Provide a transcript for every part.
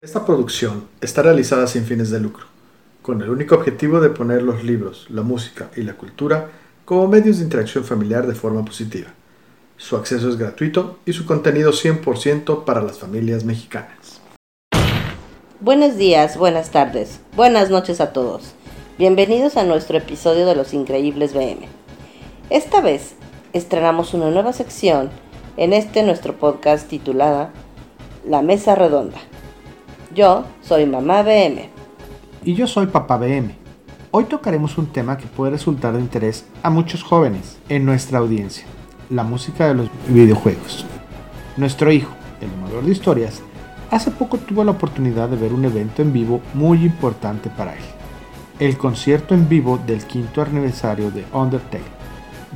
Esta producción está realizada sin fines de lucro, con el único objetivo de poner los libros, la música y la cultura como medios de interacción familiar de forma positiva. Su acceso es gratuito y su contenido 100% para las familias mexicanas. Buenos días, buenas tardes, buenas noches a todos. Bienvenidos a nuestro episodio de Los Increíbles BM. Esta vez estrenamos una nueva sección en este nuestro podcast titulada La Mesa Redonda yo soy mamá BM. Y yo soy papá BM. Hoy tocaremos un tema que puede resultar de interés a muchos jóvenes en nuestra audiencia, la música de los videojuegos. Nuestro hijo, el amador de historias, hace poco tuvo la oportunidad de ver un evento en vivo muy importante para él, el concierto en vivo del quinto aniversario de Undertale,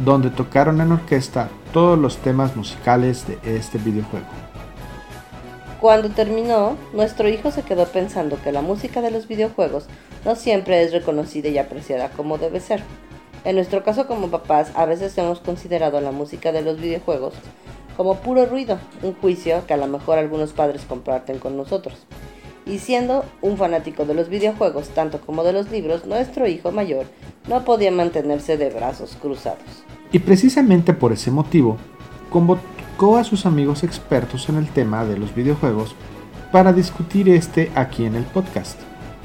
donde tocaron en orquesta todos los temas musicales de este videojuego. Cuando terminó, nuestro hijo se quedó pensando que la música de los videojuegos no siempre es reconocida y apreciada como debe ser. En nuestro caso como papás, a veces hemos considerado la música de los videojuegos como puro ruido, un juicio que a lo mejor algunos padres comparten con nosotros. Y siendo un fanático de los videojuegos tanto como de los libros, nuestro hijo mayor no podía mantenerse de brazos cruzados. Y precisamente por ese motivo, a sus amigos expertos en el tema de los videojuegos para discutir este aquí en el podcast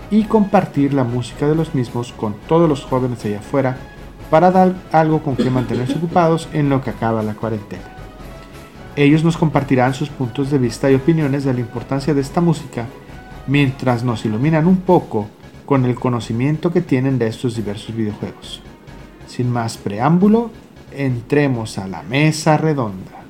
y compartir la música de los mismos con todos los jóvenes allá afuera para dar algo con que mantenerse ocupados en lo que acaba la cuarentena. Ellos nos compartirán sus puntos de vista y opiniones de la importancia de esta música mientras nos iluminan un poco con el conocimiento que tienen de estos diversos videojuegos. Sin más preámbulo, entremos a la mesa redonda.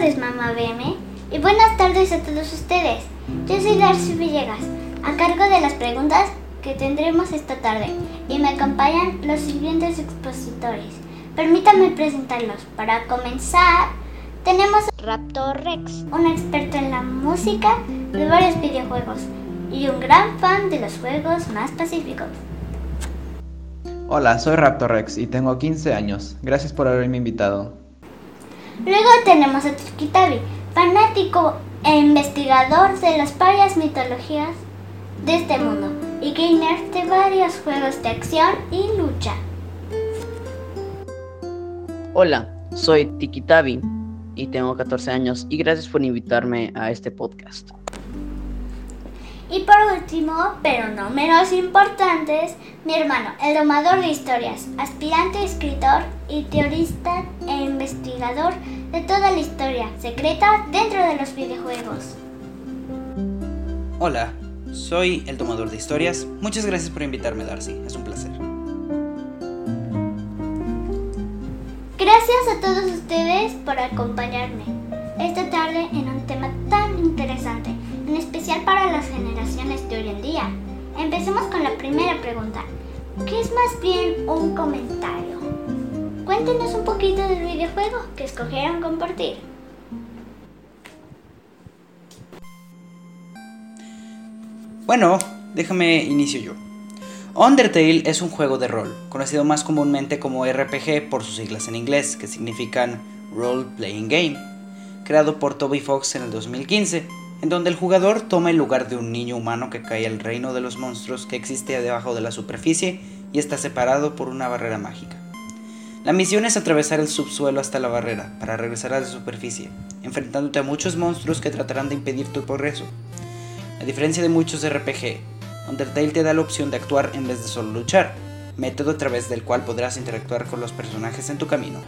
Tardes, mamá BM, y buenas tardes a todos ustedes. Yo soy Darcy Villegas, a cargo de las preguntas que tendremos esta tarde, y me acompañan los siguientes expositores. Permítanme presentarlos. Para comenzar, tenemos Raptor Rex, un experto en la música de varios videojuegos y un gran fan de los juegos más pacíficos. Hola, soy Raptor Rex y tengo 15 años. Gracias por haberme invitado. Luego tenemos a Tukitabi, fanático e investigador de las varias mitologías de este mundo y gamer de varios juegos de acción y lucha. Hola, soy Tikitabi y tengo 14 años y gracias por invitarme a este podcast. Y por último, pero no menos importantes, mi hermano, el domador de historias, aspirante escritor y teorista investigador de toda la historia secreta dentro de los videojuegos. Hola, soy el domador de historias. Muchas gracias por invitarme, Darcy. Es un placer. Gracias a todos ustedes por acompañarme esta tarde en un tema tan interesante en especial para las generaciones de hoy en día. Empecemos con la primera pregunta, ¿qué es más bien un comentario? Cuéntenos un poquito del videojuego que escogieron compartir. Bueno, déjame inicio yo. Undertale es un juego de rol, conocido más comúnmente como RPG por sus siglas en inglés, que significan Role Playing Game, creado por Toby Fox en el 2015 en donde el jugador toma el lugar de un niño humano que cae al reino de los monstruos que existe debajo de la superficie y está separado por una barrera mágica. La misión es atravesar el subsuelo hasta la barrera para regresar a la superficie, enfrentándote a muchos monstruos que tratarán de impedir tu progreso. A diferencia de muchos RPG, Undertale te da la opción de actuar en vez de solo luchar, método a través del cual podrás interactuar con los personajes en tu camino.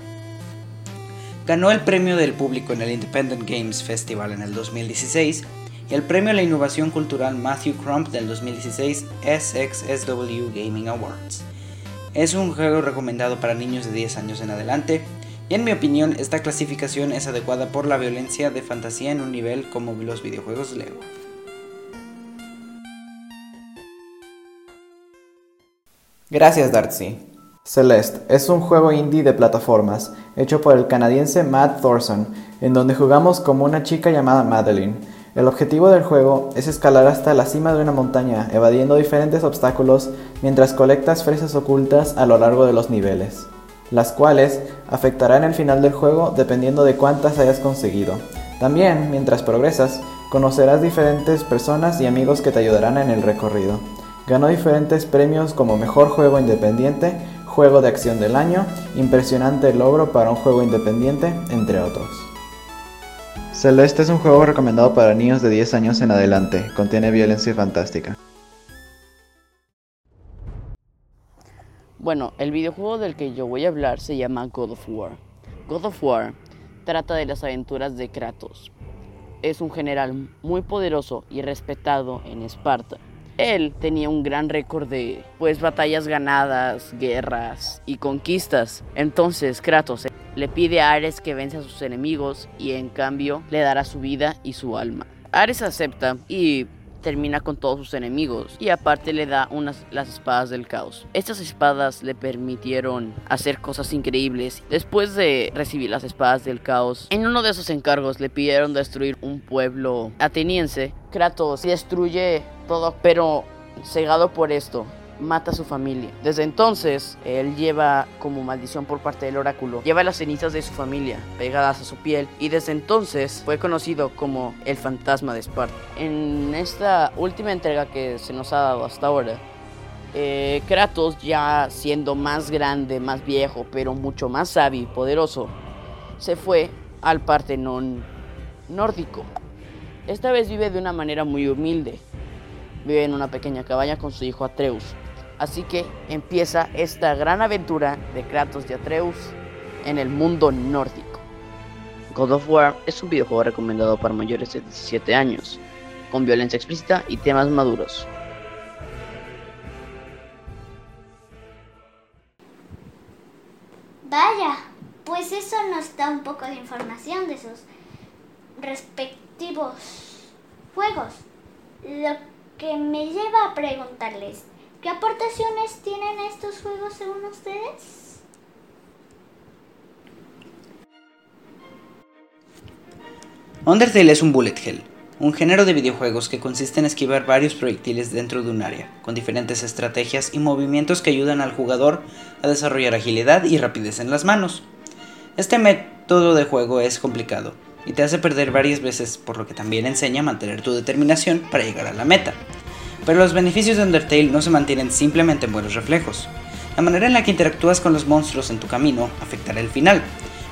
Ganó el premio del público en el Independent Games Festival en el 2016 y el premio a la innovación cultural Matthew Crump del 2016 SXSW Gaming Awards. Es un juego recomendado para niños de 10 años en adelante y en mi opinión esta clasificación es adecuada por la violencia de fantasía en un nivel como los videojuegos Lego. Gracias Darcy. Celeste es un juego indie de plataformas hecho por el canadiense Matt Thorson, en donde jugamos como una chica llamada Madeline. El objetivo del juego es escalar hasta la cima de una montaña, evadiendo diferentes obstáculos mientras colectas fresas ocultas a lo largo de los niveles, las cuales afectarán el final del juego dependiendo de cuántas hayas conseguido. También, mientras progresas, conocerás diferentes personas y amigos que te ayudarán en el recorrido. Ganó diferentes premios como Mejor Juego Independiente, Juego de Acción del Año, Impresionante Logro para un Juego Independiente, entre otros. Celeste es un juego recomendado para niños de 10 años en adelante, contiene violencia fantástica. Bueno, el videojuego del que yo voy a hablar se llama God of War. God of War trata de las aventuras de Kratos. Es un general muy poderoso y respetado en Esparta. Él tenía un gran récord de pues batallas ganadas, guerras y conquistas. Entonces Kratos le pide a Ares que vence a sus enemigos y en cambio le dará su vida y su alma. Ares acepta y termina con todos sus enemigos y aparte le da unas las espadas del caos. Estas espadas le permitieron hacer cosas increíbles. Después de recibir las espadas del caos, en uno de esos encargos le pidieron destruir un pueblo ateniense. Kratos destruye todo, pero cegado por esto, mata a su familia. Desde entonces, él lleva como maldición por parte del oráculo, lleva las cenizas de su familia pegadas a su piel y desde entonces fue conocido como el fantasma de Esparta. En esta última entrega que se nos ha dado hasta ahora, eh, Kratos ya siendo más grande, más viejo, pero mucho más sabio y poderoso, se fue al Partenón nórdico. Esta vez vive de una manera muy humilde. Vive en una pequeña cabaña con su hijo Atreus. Así que empieza esta gran aventura de Kratos y Atreus en el mundo nórdico. God of War es un videojuego recomendado para mayores de 17 años, con violencia explícita y temas maduros. Vaya, pues eso nos da un poco de información de sus respectivos juegos. Lo que me lleva a preguntarles, ¿qué aportaciones tienen estos juegos según ustedes? Undertale es un bullet hell, un género de videojuegos que consiste en esquivar varios proyectiles dentro de un área, con diferentes estrategias y movimientos que ayudan al jugador a desarrollar agilidad y rapidez en las manos. Este método de juego es complicado y te hace perder varias veces, por lo que también enseña a mantener tu determinación para llegar a la meta. Pero los beneficios de Undertale no se mantienen simplemente en buenos reflejos. La manera en la que interactúas con los monstruos en tu camino afectará el final,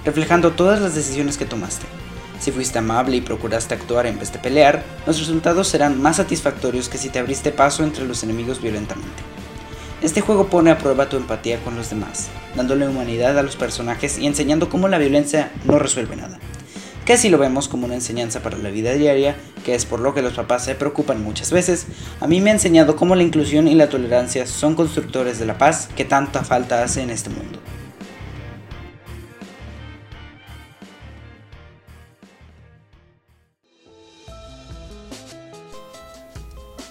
reflejando todas las decisiones que tomaste. Si fuiste amable y procuraste actuar en vez de pelear, los resultados serán más satisfactorios que si te abriste paso entre los enemigos violentamente. Este juego pone a prueba tu empatía con los demás, dándole humanidad a los personajes y enseñando cómo la violencia no resuelve nada. Que si lo vemos como una enseñanza para la vida diaria, que es por lo que los papás se preocupan muchas veces, a mí me ha enseñado cómo la inclusión y la tolerancia son constructores de la paz que tanta falta hace en este mundo.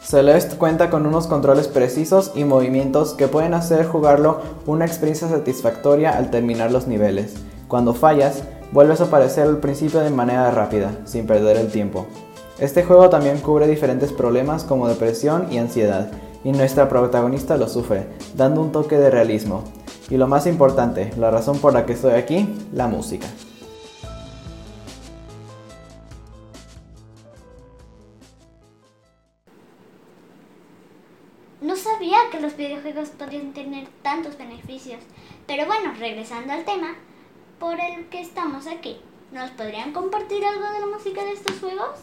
Celeste cuenta con unos controles precisos y movimientos que pueden hacer jugarlo una experiencia satisfactoria al terminar los niveles. Cuando fallas, vuelves a aparecer al principio de manera rápida, sin perder el tiempo. Este juego también cubre diferentes problemas como depresión y ansiedad, y nuestra protagonista lo sufre, dando un toque de realismo. Y lo más importante, la razón por la que estoy aquí, la música. No sabía que los videojuegos podían tener tantos beneficios. Pero bueno, regresando al tema por el que estamos aquí, ¿nos podrían compartir algo de la música de estos juegos?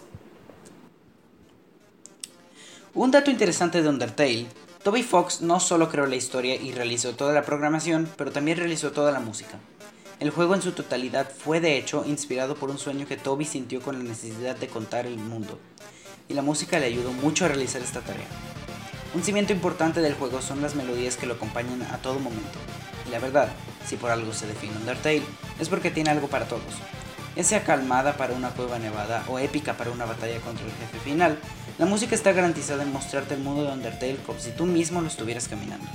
Un dato interesante de Undertale, Toby Fox no solo creó la historia y realizó toda la programación, pero también realizó toda la música. El juego en su totalidad fue de hecho inspirado por un sueño que Toby sintió con la necesidad de contar el mundo, y la música le ayudó mucho a realizar esta tarea. Un cimiento importante del juego son las melodías que lo acompañan a todo momento, y la verdad, si por algo se define Undertale, es porque tiene algo para todos. Ya sea calmada para una cueva nevada o épica para una batalla contra el jefe final, la música está garantizada en mostrarte el mundo de Undertale como si tú mismo lo estuvieras caminando.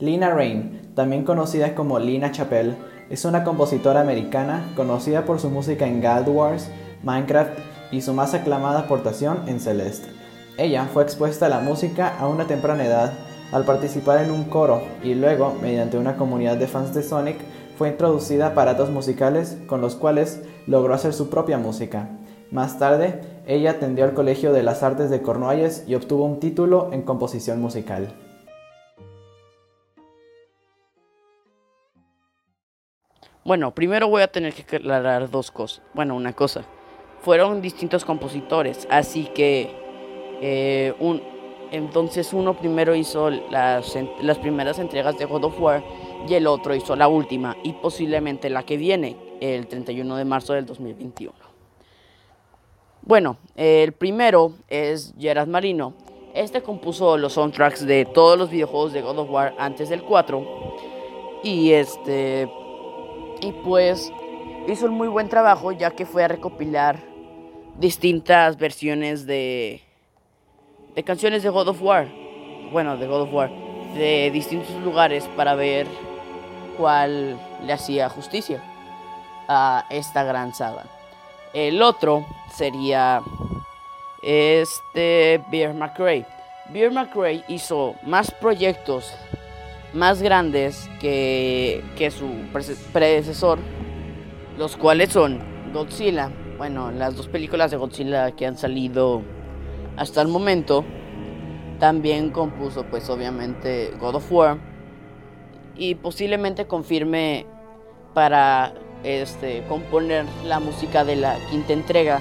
Lina Rain, también conocida como Lina Chappell, es una compositora americana conocida por su música en Guild Wars, Minecraft y su más aclamada aportación en Celeste. Ella fue expuesta a la música a una temprana edad, Al participar en un coro y luego, mediante una comunidad de fans de Sonic, fue introducida a aparatos musicales con los cuales logró hacer su propia música. Más tarde, ella atendió al Colegio de las Artes de Cornualles y obtuvo un título en composición musical. Bueno, primero voy a tener que aclarar dos cosas. Bueno, una cosa. Fueron distintos compositores, así que eh, un, entonces uno primero hizo las, las primeras entregas de God of War y el otro hizo la última y posiblemente la que viene, el 31 de marzo del 2021. Bueno, el primero es Gerard Marino. Este compuso los soundtracks de todos los videojuegos de God of War antes del 4 y este y pues hizo un muy buen trabajo ya que fue a recopilar distintas versiones de, de canciones de God of War. Bueno, de God of War. De distintos lugares para ver cuál le hacía justicia a esta gran saga. El otro sería este Beer McRae. Beer McRae hizo más proyectos más grandes que, que su predecesor, los cuales son Godzilla, bueno, las dos películas de Godzilla que han salido hasta el momento, también compuso pues obviamente God of War y posiblemente confirme para este componer la música de la quinta entrega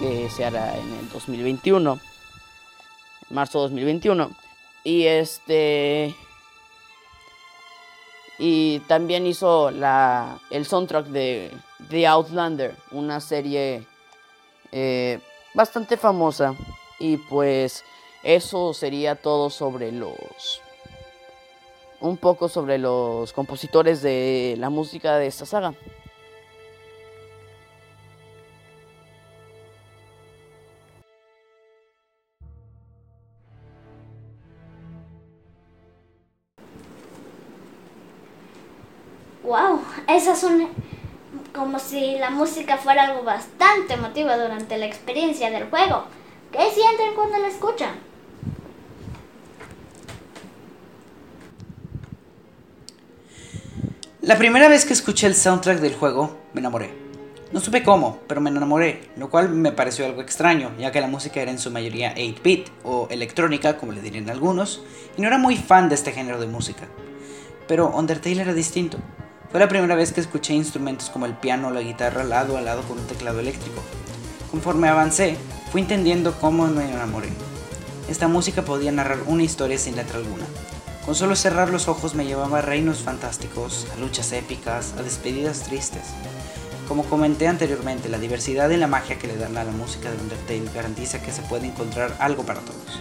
que se hará en el 2021 marzo 2021 y este y también hizo la, el soundtrack de The Outlander, una serie eh, bastante famosa. Y pues eso sería todo sobre los... Un poco sobre los compositores de la música de esta saga. wow, esas son como si la música fuera algo bastante emotivo durante la experiencia del juego. ¿Qué sienten cuando la escuchan? La primera vez que escuché el soundtrack del juego, me enamoré. No supe cómo, pero me enamoré, lo cual me pareció algo extraño, ya que la música era en su mayoría 8-bit o electrónica, como le dirían algunos, y no era muy fan de este género de música. Pero Undertale era distinto. Fue la primera vez que escuché instrumentos como el piano o la guitarra lado a lado con un teclado eléctrico. Conforme avancé, fui entendiendo cómo me enamoré. Esta música podía narrar una historia sin letra alguna. Con solo cerrar los ojos me llevaba a reinos fantásticos, a luchas épicas, a despedidas tristes. Como comenté anteriormente, la diversidad y la magia que le dan a la música de Undertale garantiza que se puede encontrar algo para todos.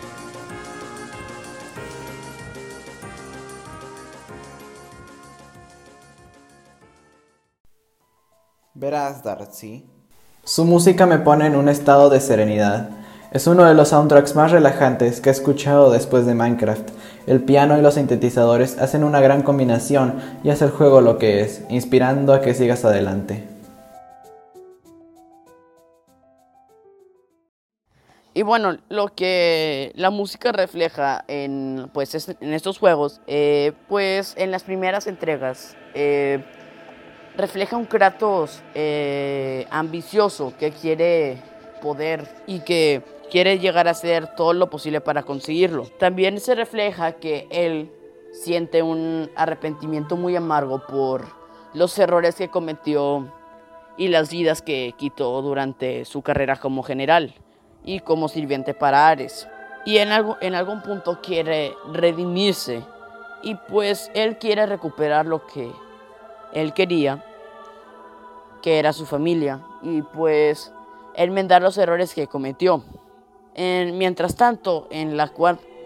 Verás, Darcy. Su música me pone en un estado de serenidad. Es uno de los soundtracks más relajantes que he escuchado después de Minecraft. El piano y los sintetizadores hacen una gran combinación y hace el juego lo que es, inspirando a que sigas adelante. Y bueno, lo que la música refleja en, pues, en estos juegos, eh, pues en las primeras entregas, eh, refleja un Kratos eh, ambicioso que quiere poder y que quiere llegar a hacer todo lo posible para conseguirlo. También se refleja que él siente un arrepentimiento muy amargo por los errores que cometió y las vidas que quitó durante su carrera como general y como sirviente para Ares. Y en, algo, en algún punto quiere redimirse y pues él quiere recuperar lo que él quería, que era su familia, y pues enmendar los errores que cometió. mientras tanto, en la,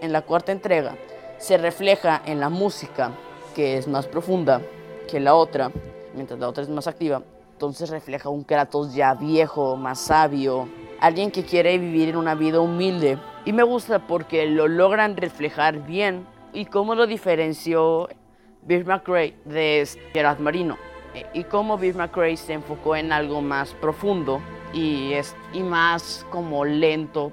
en la cuarta entrega se refleja en la música, que es más profunda que la otra, mientras la otra es más activa. Entonces refleja un Kratos ya viejo, más sabio, alguien que quiere vivir en una vida humilde. Y me gusta porque lo logran reflejar bien y cómo lo diferenció Bill McRae de Gerard Marino eh, y cómo Bill McRae se enfocó en algo más profundo y, es, y más como lento.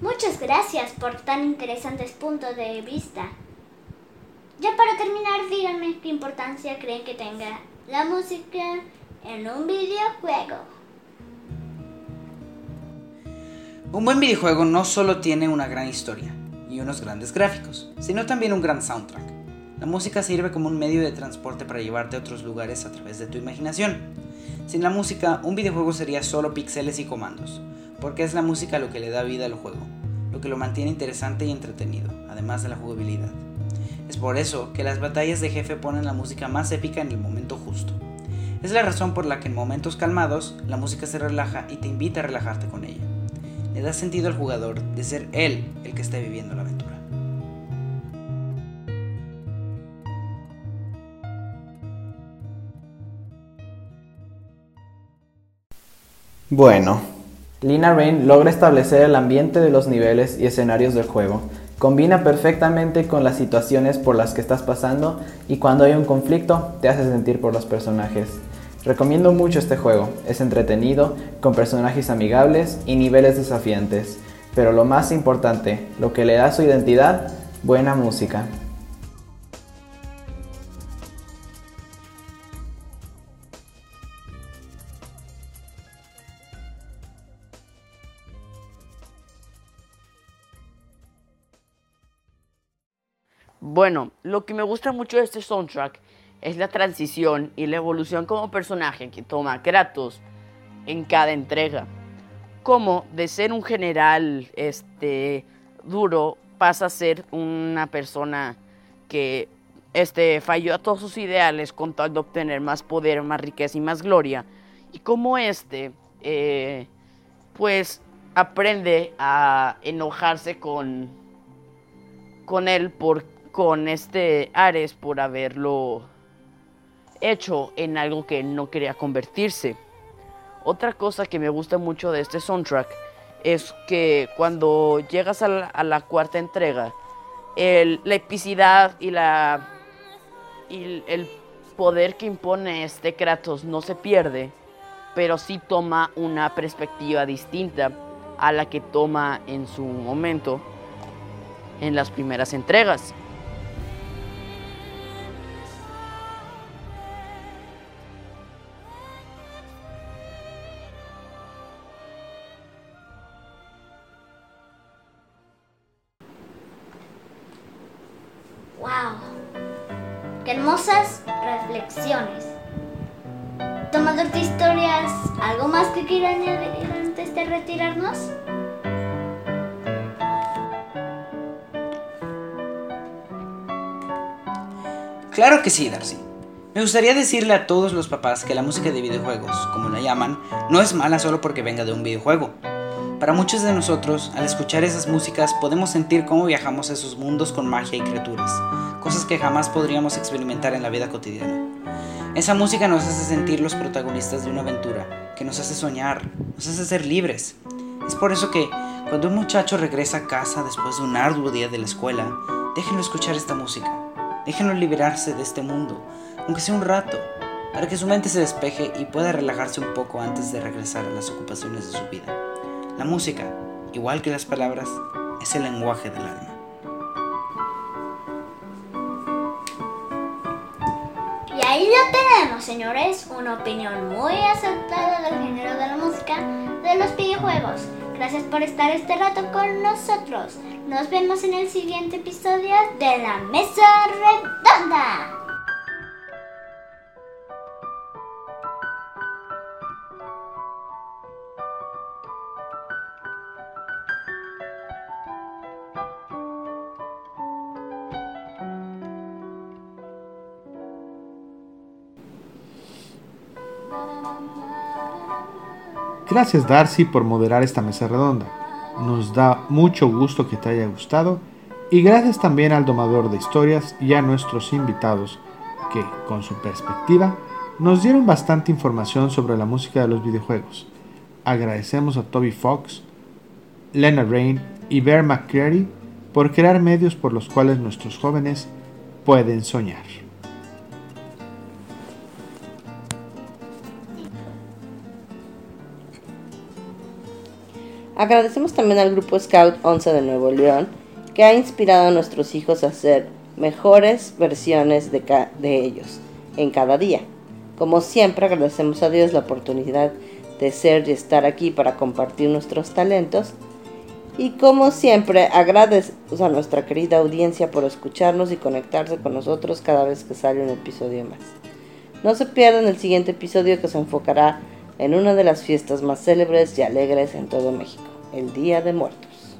Muchas gracias por tan interesantes puntos de vista. Ya para terminar, díganme qué importancia creen que tenga la música en un videojuego. Un buen videojuego no solo tiene una gran historia y unos grandes gráficos, sino también un gran soundtrack. La música sirve como un medio de transporte para llevarte a otros lugares a través de tu imaginación. Sin la música, un videojuego sería solo píxeles y comandos, porque es la música lo que le da vida al juego, lo que lo mantiene interesante y entretenido, además de la jugabilidad. Es por eso que las batallas de jefe ponen la música más épica en el momento justo. Es la razón por la que en momentos calmados la música se relaja y te invita a relajarte con ella. Le da sentido al jugador de ser él el que esté viviendo la aventura. Bueno, Lina Rain logra establecer el ambiente de los niveles y escenarios del juego. Combina perfectamente con las situaciones por las que estás pasando y cuando hay un conflicto te hace sentir por los personajes. Recomiendo mucho este juego, es entretenido, con personajes amigables y niveles desafiantes, pero lo más importante, lo que le da su identidad, buena música. Bueno, lo que me gusta mucho de este soundtrack es la transición y la evolución como personaje que toma Kratos en cada entrega. Como de ser un general este, duro pasa a ser una persona que este, falló a todos sus ideales con tal de obtener más poder, más riqueza y más gloria. Y como este, eh, pues aprende a enojarse con, con él por con este Ares por haberlo hecho en algo que no quería convertirse. Otra cosa que me gusta mucho de este soundtrack es que cuando llegas a la, cuarta entrega, la epicidad y, la, y el poder que impone este Kratos no se pierde, pero sí toma una perspectiva distinta a la que toma en su momento en las primeras entregas. De historias, ¿algo más que quieran añadir antes de retirarnos? Claro que sí, Darcy. Me gustaría decirle a todos los papás que la música de videojuegos, como la llaman, no es mala solo porque venga de un videojuego. Para muchos de nosotros, al escuchar esas músicas podemos sentir cómo viajamos a esos mundos con magia y criaturas, cosas que jamás podríamos experimentar en la vida cotidiana. Esa música nos hace sentir los protagonistas de una aventura, que nos hace soñar, nos hace ser libres. Es por eso que, cuando un muchacho regresa a casa después de un arduo día de la escuela, déjenlo escuchar esta música, déjenlo liberarse de este mundo, aunque sea un rato, para que su mente se despeje y pueda relajarse un poco antes de regresar a las ocupaciones de su vida. La música, igual que las palabras, es el lenguaje del alma. Ahí lo tenemos, señores, una opinión muy acertada del género de la música de los videojuegos. Gracias por estar este rato con nosotros. Nos vemos en el siguiente episodio de La Mesa Redonda. Gracias Darcy por moderar esta mesa redonda. Nos da mucho gusto que te haya gustado y gracias también al domador de historias y a nuestros invitados que, con su perspectiva, nos dieron bastante información sobre la música de los videojuegos. Agradecemos a Toby Fox, Lena Rain y Bear McCreary por crear medios por los cuales nuestros jóvenes pueden soñar. Agradecemos también al grupo Scout 11 de Nuevo León, que ha inspirado a nuestros hijos a ser mejores versiones de, de ellos en cada día. Como siempre agradecemos a Dios la oportunidad de ser y estar aquí para compartir nuestros talentos. Y como siempre agradecemos a nuestra querida audiencia por escucharnos y conectarse con nosotros cada vez que sale un episodio más. No se pierdan el siguiente episodio que se enfocará en una de las fiestas más célebres y alegres en todo México, el Día de Muertos.